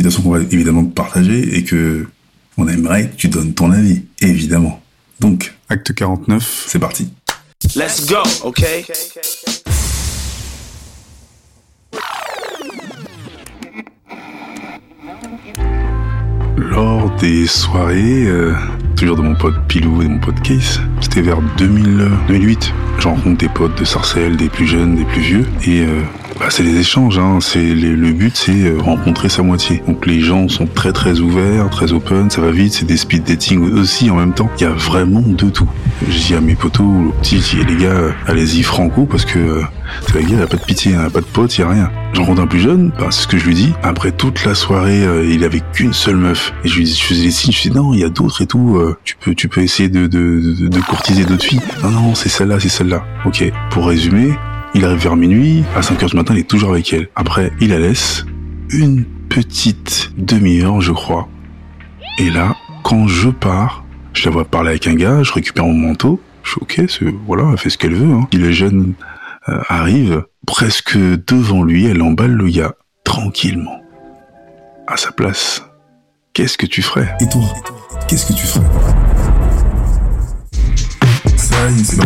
Situation qu'on va évidemment partager et que on aimerait que tu donnes ton avis, évidemment. Donc, acte 49, c'est parti. Let's go, okay? Lors des soirées, euh, toujours de mon pote Pilou et de mon pote Case, c'était vers 2000, euh, 2008. Je rencontre des potes de Sarcelles, des plus jeunes, des plus vieux, et euh, bah, c'est des échanges. Hein. C'est les- le but, c'est euh, rencontrer sa moitié. Donc les gens sont très très ouverts, très open, ça va vite. C'est des speed dating aussi en même temps. Il y a vraiment de tout. Je dis à mes potos, je dis, les gars, allez-y franco parce que euh, la guerre, il a pas de pitié, il a pas de potes, il a rien. J'en rencontre un plus jeune, bah, c'est ce que je lui dis. Après toute la soirée, euh, il avait qu'une seule meuf. Et je lui dis, je faisais les signes, je lui dis non, il y a d'autres et tout. euh, tu peux, tu peux essayer de, de, de, de courtiser d'autres filles. Non, non, c'est celle-là, c'est celle-là. Ok. Pour résumer, il arrive vers minuit. À 5 heures du matin, il est toujours avec elle. Après, il la laisse une petite demi-heure, je crois. Et là, quand je pars, je la vois parler avec un gars, je récupère mon manteau. Je suis ok, voilà, elle fait ce qu'elle veut. Hein. Et le jeune euh, arrive presque devant lui, elle emballe le gars tranquillement. À sa place, qu'est-ce que tu ferais? Et toi, qu'est-ce que tu ferais? Ça est.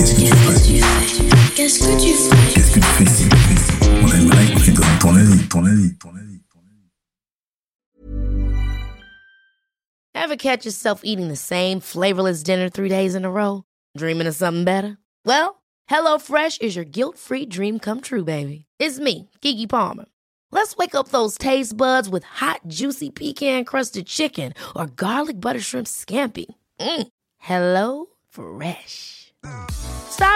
Et toi, qu'est-ce que tu ferais Qu'est-ce que tu fais Qu'est-ce que tu fais ici On aimerait que tu donnes ton avis, ton avis, ton avis. ton avis. Ever catch yourself eating the same flavorless dinner three days in a row? Dreaming of something better? Well, HelloFresh is your guilt-free dream come true, baby. It's me, Kiki Palmer. Let's wake up those taste buds with hot, juicy pecan-crusted chicken or garlic butter shrimp scampi. Mm. Hello Fresh.